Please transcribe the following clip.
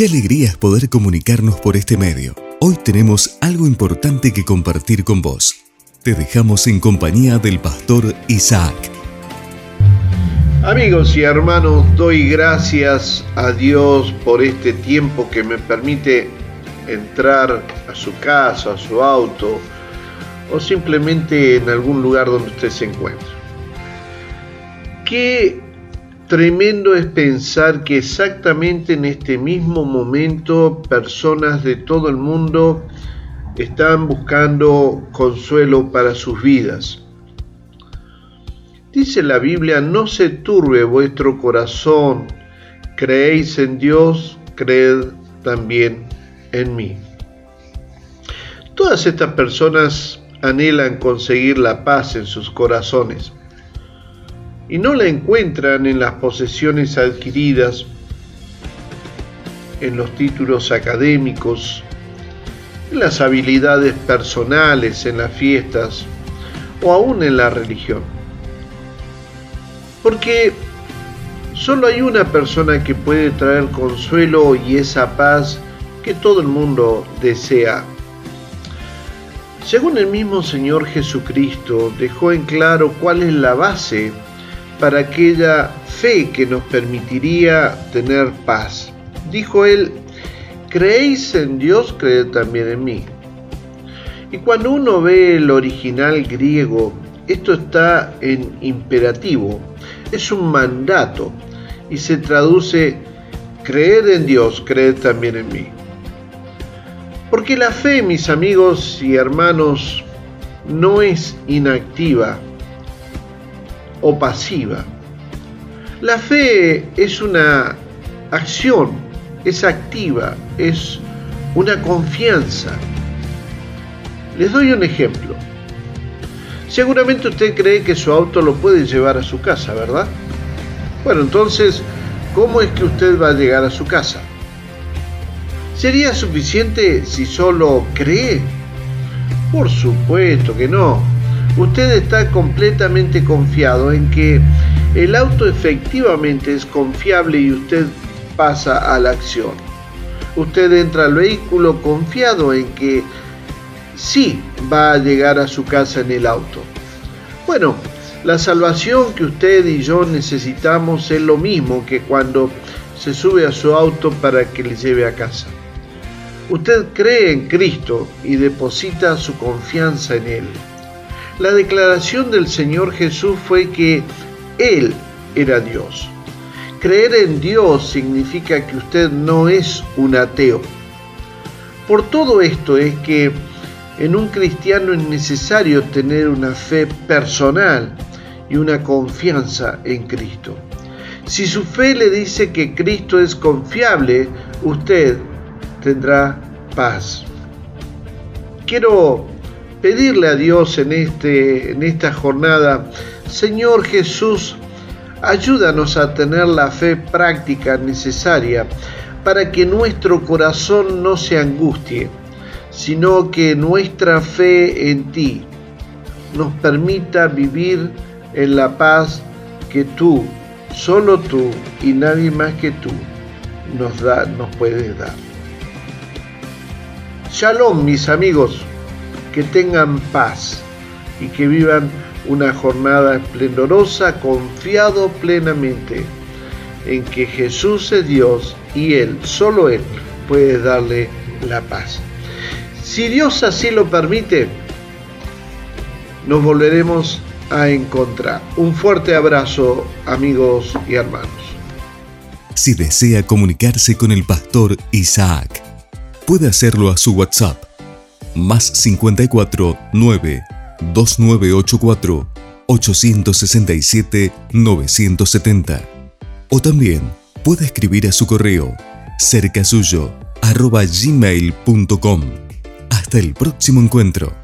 Qué alegría es poder comunicarnos por este medio. Hoy tenemos algo importante que compartir con vos. Te dejamos en compañía del pastor Isaac. Amigos y hermanos, doy gracias a Dios por este tiempo que me permite entrar a su casa, a su auto o simplemente en algún lugar donde usted se encuentre. Qué Tremendo es pensar que exactamente en este mismo momento personas de todo el mundo están buscando consuelo para sus vidas. Dice la Biblia, no se turbe vuestro corazón, creéis en Dios, creed también en mí. Todas estas personas anhelan conseguir la paz en sus corazones y no la encuentran en las posesiones adquiridas, en los títulos académicos, en las habilidades personales, en las fiestas o aún en la religión. Porque solo hay una persona que puede traer consuelo y esa paz que todo el mundo desea. Según el mismo Señor Jesucristo, dejó en claro cuál es la base para aquella fe que nos permitiría tener paz. Dijo él, creéis en Dios, creed también en mí. Y cuando uno ve el original griego, esto está en imperativo, es un mandato y se traduce, creed en Dios, creed también en mí. Porque la fe, mis amigos y hermanos, no es inactiva, o pasiva. La fe es una acción, es activa, es una confianza. Les doy un ejemplo. Seguramente usted cree que su auto lo puede llevar a su casa, ¿verdad? Bueno, entonces, ¿cómo es que usted va a llegar a su casa? ¿Sería suficiente si solo cree? Por supuesto que no usted está completamente confiado en que el auto efectivamente es confiable y usted pasa a la acción. Usted entra al vehículo confiado en que sí va a llegar a su casa en el auto. Bueno, la salvación que usted y yo necesitamos es lo mismo que cuando se sube a su auto para que le lleve a casa. Usted cree en Cristo y deposita su confianza en Él. La declaración del Señor Jesús fue que Él era Dios. Creer en Dios significa que usted no es un ateo. Por todo esto es que en un cristiano es necesario tener una fe personal y una confianza en Cristo. Si su fe le dice que Cristo es confiable, usted tendrá paz. Quiero pedirle a Dios en, este, en esta jornada, Señor Jesús, ayúdanos a tener la fe práctica necesaria para que nuestro corazón no se angustie, sino que nuestra fe en ti nos permita vivir en la paz que tú, solo tú y nadie más que tú nos da, nos puedes dar. Shalom, mis amigos que tengan paz y que vivan una jornada esplendorosa confiado plenamente en que Jesús es Dios y Él, solo Él, puede darle la paz. Si Dios así lo permite, nos volveremos a encontrar. Un fuerte abrazo amigos y hermanos. Si desea comunicarse con el pastor Isaac, puede hacerlo a su WhatsApp más 54 9 2984 867 970. O también puede escribir a su correo cerca suyo arroba gmail.com. Hasta el próximo encuentro.